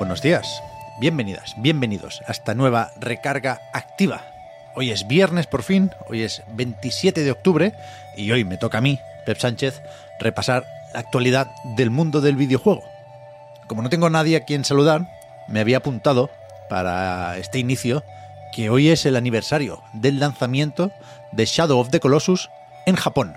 Buenos días, bienvenidas, bienvenidos a esta nueva recarga activa. Hoy es viernes por fin, hoy es 27 de octubre y hoy me toca a mí, Pep Sánchez, repasar la actualidad del mundo del videojuego. Como no tengo nadie a quien saludar, me había apuntado para este inicio que hoy es el aniversario del lanzamiento de Shadow of the Colossus en Japón.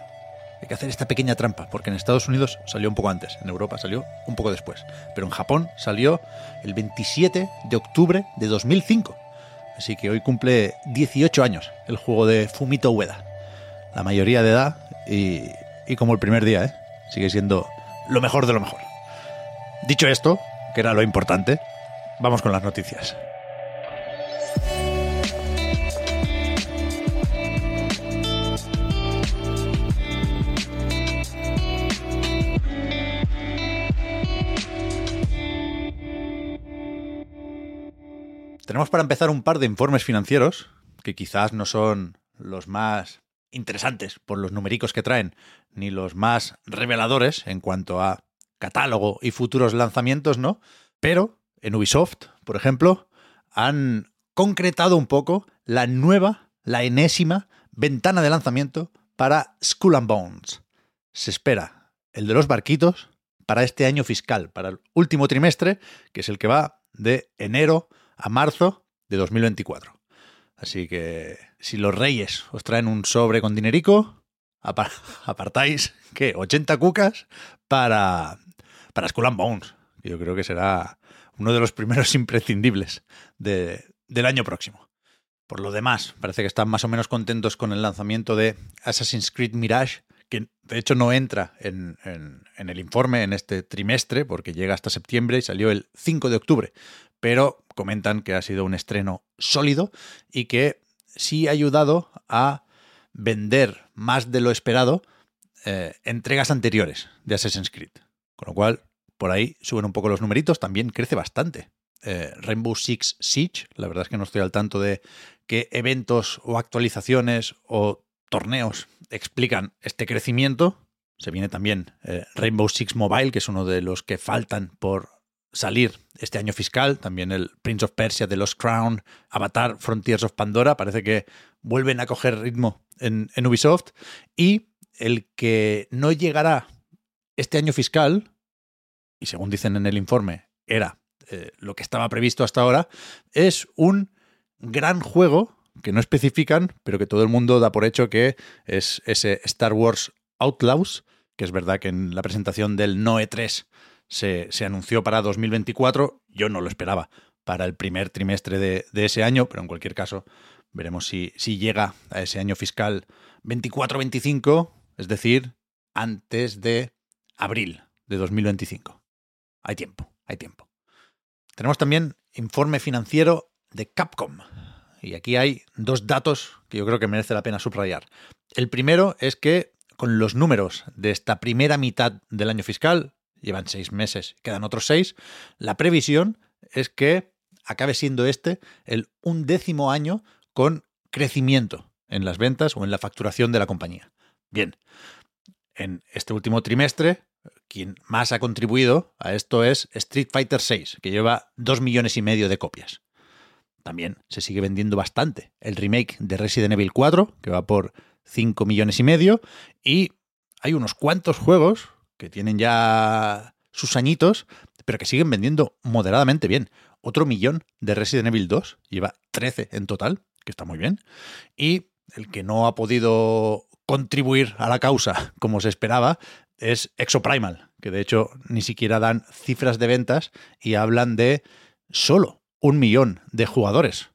Hay que hacer esta pequeña trampa, porque en Estados Unidos salió un poco antes, en Europa salió un poco después, pero en Japón salió el 27 de octubre de 2005. Así que hoy cumple 18 años el juego de Fumito Ueda. La mayoría de edad y, y como el primer día, ¿eh? Sigue siendo lo mejor de lo mejor. Dicho esto, que era lo importante, vamos con las noticias. Tenemos para empezar un par de informes financieros, que quizás no son los más interesantes por los numericos que traen, ni los más reveladores en cuanto a catálogo y futuros lanzamientos, ¿no? Pero en Ubisoft, por ejemplo, han concretado un poco la nueva, la enésima ventana de lanzamiento para Skull and Bones. Se espera el de los barquitos para este año fiscal, para el último trimestre, que es el que va de enero a marzo de 2024. Así que si los reyes os traen un sobre con dinerico, apar- apartáis, ¿qué? 80 cucas para, para Skull and Bones. Yo creo que será uno de los primeros imprescindibles de- del año próximo. Por lo demás, parece que están más o menos contentos con el lanzamiento de Assassin's Creed Mirage, que de hecho no entra en, el informe en este trimestre, porque llega hasta septiembre y salió el 5 de octubre. Pero comentan que ha sido un estreno sólido y que sí ha ayudado a vender más de lo esperado eh, entregas anteriores de Assassin's Creed. Con lo cual, por ahí suben un poco los numeritos, también crece bastante. Eh, Rainbow Six Siege, la verdad es que no estoy al tanto de qué eventos o actualizaciones o torneos explican este crecimiento. Se viene también eh, Rainbow Six Mobile, que es uno de los que faltan por salir este año fiscal. También el Prince of Persia, The Lost Crown, Avatar, Frontiers of Pandora. Parece que vuelven a coger ritmo en, en Ubisoft. Y el que no llegará este año fiscal, y según dicen en el informe, era eh, lo que estaba previsto hasta ahora, es un gran juego que no especifican, pero que todo el mundo da por hecho que es ese Star Wars Outlaws, que es verdad que en la presentación del Noe 3 se, se anunció para 2024, yo no lo esperaba para el primer trimestre de, de ese año, pero en cualquier caso veremos si, si llega a ese año fiscal 24-25, es decir, antes de abril de 2025. Hay tiempo, hay tiempo. Tenemos también informe financiero de Capcom. Y aquí hay dos datos que yo creo que merece la pena subrayar. El primero es que con los números de esta primera mitad del año fiscal, llevan seis meses, quedan otros seis, la previsión es que acabe siendo este el undécimo año con crecimiento en las ventas o en la facturación de la compañía. Bien, en este último trimestre, quien más ha contribuido a esto es Street Fighter VI, que lleva dos millones y medio de copias. También se sigue vendiendo bastante el remake de Resident Evil 4, que va por 5 millones y medio, y hay unos cuantos juegos que tienen ya sus añitos, pero que siguen vendiendo moderadamente bien. Otro millón de Resident Evil 2, lleva 13 en total, que está muy bien, y el que no ha podido contribuir a la causa como se esperaba es Exoprimal, que de hecho ni siquiera dan cifras de ventas y hablan de solo un millón de jugadores.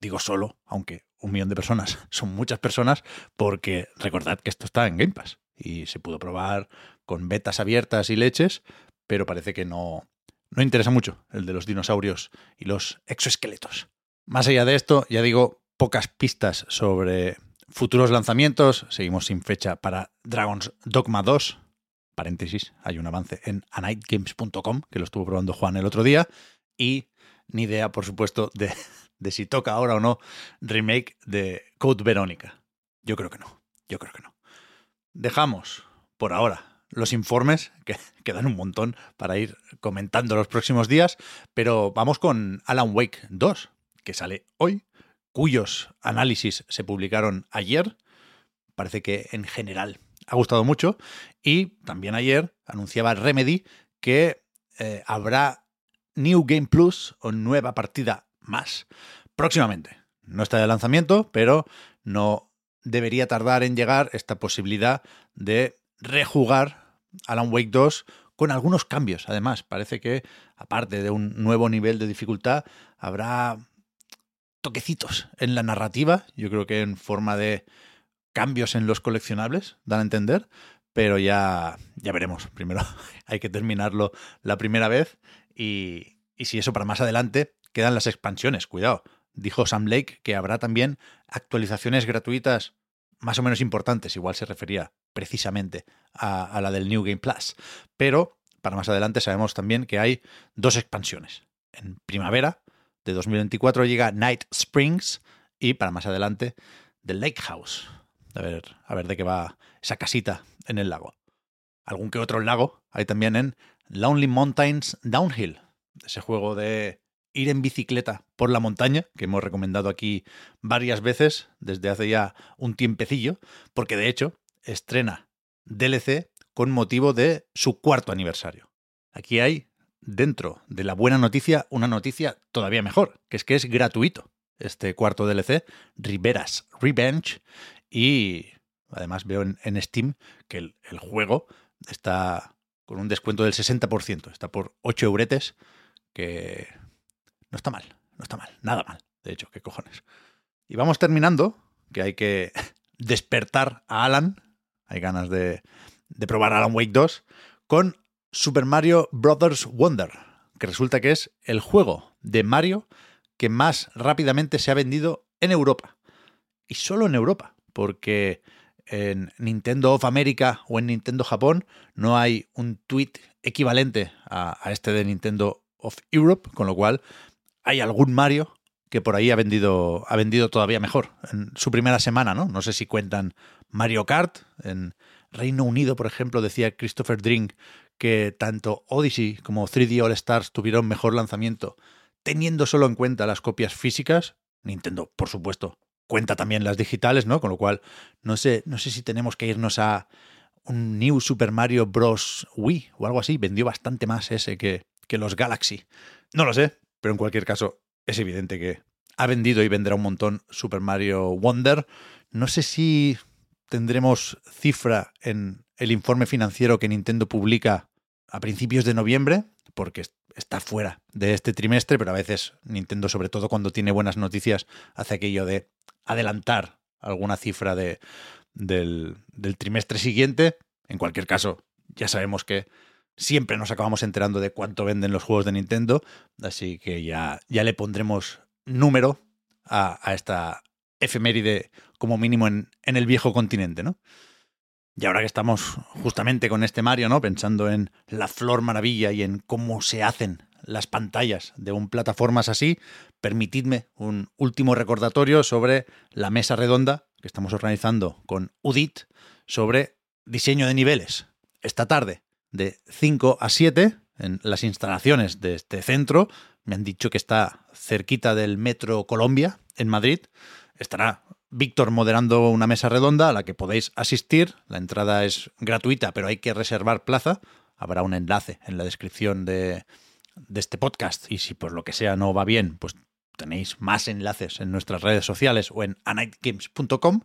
Digo solo, aunque un millón de personas son muchas personas, porque recordad que esto está en Game Pass y se pudo probar con betas abiertas y leches, pero parece que no, no interesa mucho el de los dinosaurios y los exoesqueletos. Más allá de esto, ya digo, pocas pistas sobre futuros lanzamientos. Seguimos sin fecha para Dragon's Dogma 2. Paréntesis, hay un avance en anightgames.com, que lo estuvo probando Juan el otro día. Y ni idea, por supuesto, de, de si toca ahora o no remake de Code Verónica. Yo creo que no, yo creo que no. Dejamos, por ahora, los informes, que, que dan un montón para ir comentando los próximos días, pero vamos con Alan Wake 2, que sale hoy, cuyos análisis se publicaron ayer. Parece que en general ha gustado mucho. Y también ayer anunciaba Remedy que eh, habrá New Game Plus o nueva partida más próximamente. No está de lanzamiento, pero no debería tardar en llegar esta posibilidad de rejugar Alan Wake 2 con algunos cambios. Además, parece que aparte de un nuevo nivel de dificultad, habrá toquecitos en la narrativa, yo creo que en forma de cambios en los coleccionables, dan a entender, pero ya, ya veremos. Primero hay que terminarlo la primera vez y, si eso para más adelante quedan las expansiones, cuidado. Dijo Sam Lake que habrá también actualizaciones gratuitas más o menos importantes, igual se refería precisamente a, a la del New Game Plus, pero para más adelante sabemos también que hay dos expansiones. En primavera de 2024 llega Night Springs y para más adelante The Lake House. A ver, a ver de qué va esa casita en el lago. Algún que otro lago hay también en Lonely Mountains Downhill, ese juego de ir en bicicleta por la montaña, que hemos recomendado aquí varias veces desde hace ya un tiempecillo, porque de hecho estrena DLC con motivo de su cuarto aniversario. Aquí hay dentro de la buena noticia una noticia todavía mejor, que es que es gratuito este cuarto DLC, Riveras Revenge, y además veo en, Steam que el, el, juego está con un descuento del 60%, está por 8 euretes, que no está mal, no está mal, nada mal, de hecho, qué cojones. Y vamos terminando, que hay que despertar a Alan, hay ganas de, de probar Alan Wake 2, con Super Mario Bros. Wonder, que resulta que es el juego de Mario que más rápidamente se ha vendido en Europa. Y solo en Europa, porque en Nintendo of America o en Nintendo Japón no hay un tweet equivalente a, a, este de Nintendo of Europe, con lo cual hay algún Mario que por ahí ha vendido, ha vendido todavía mejor en su primera semana, ¿no? No sé si cuentan Mario Kart. En Reino Unido, por ejemplo, decía Christopher Drink que tanto Odyssey como 3D All Stars tuvieron mejor lanzamiento, teniendo solo en cuenta las copias físicas. Nintendo, por supuesto, cuenta también las digitales, ¿no? Con lo cual, no sé, no sé si tenemos que irnos a un New Super Mario Bros. Wii o algo así. Vendió bastante más ese que, que los Galaxy. No lo sé, pero en cualquier caso, es evidente que ha vendido y vendrá un montón Super Mario Wonder. No sé si tendremos cifra en el informe financiero que Nintendo publica a principios de noviembre, porque está fuera de este trimestre, pero a veces Nintendo, sobre todo cuando tiene buenas noticias, hace aquello de adelantar alguna cifra de, del, del trimestre siguiente. En cualquier caso, ya sabemos que siempre nos acabamos enterando de cuánto venden los juegos de Nintendo, así que ya, ya le pondremos número a, a esta efeméride como mínimo en, en el viejo continente, ¿no? Y ahora que estamos justamente con este Mario, ¿no? Pensando en la flor maravilla y en cómo se hacen las pantallas de un plataformas así, permitidme un último recordatorio sobre la mesa redonda que estamos organizando con UDIT sobre diseño de niveles. Esta tarde, de 5 a 7, en las instalaciones de este centro, me han dicho que está cerquita del Metro Colombia, en Madrid. Estará Víctor moderando una mesa redonda a la que podéis asistir. La entrada es gratuita, pero hay que reservar plaza. Habrá un enlace en la descripción de, de este podcast. Y si por lo que sea no va bien, pues tenéis más enlaces en nuestras redes sociales o en anightgames.com.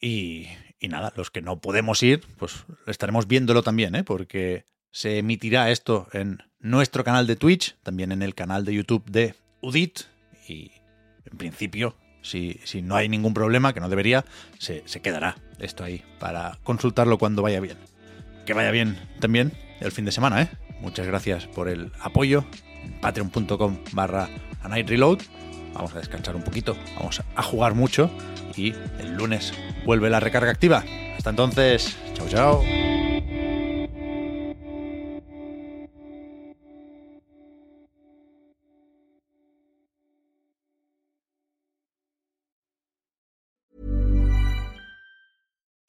Y, y, nada, los que no podemos ir, pues estaremos viéndolo también, ¿eh? porque se emitirá esto en nuestro canal de Twitch, también en el canal de YouTube de Udit. Y en principio si, si no hay ningún problema, que no debería, se, se quedará esto ahí para consultarlo cuando vaya bien. Que vaya bien también el fin de semana, ¿eh? Muchas gracias por el apoyo. Patreon.com barra a Reload. Vamos a descansar un poquito, vamos a jugar mucho y el lunes vuelve la recarga activa. Hasta entonces, chao chao.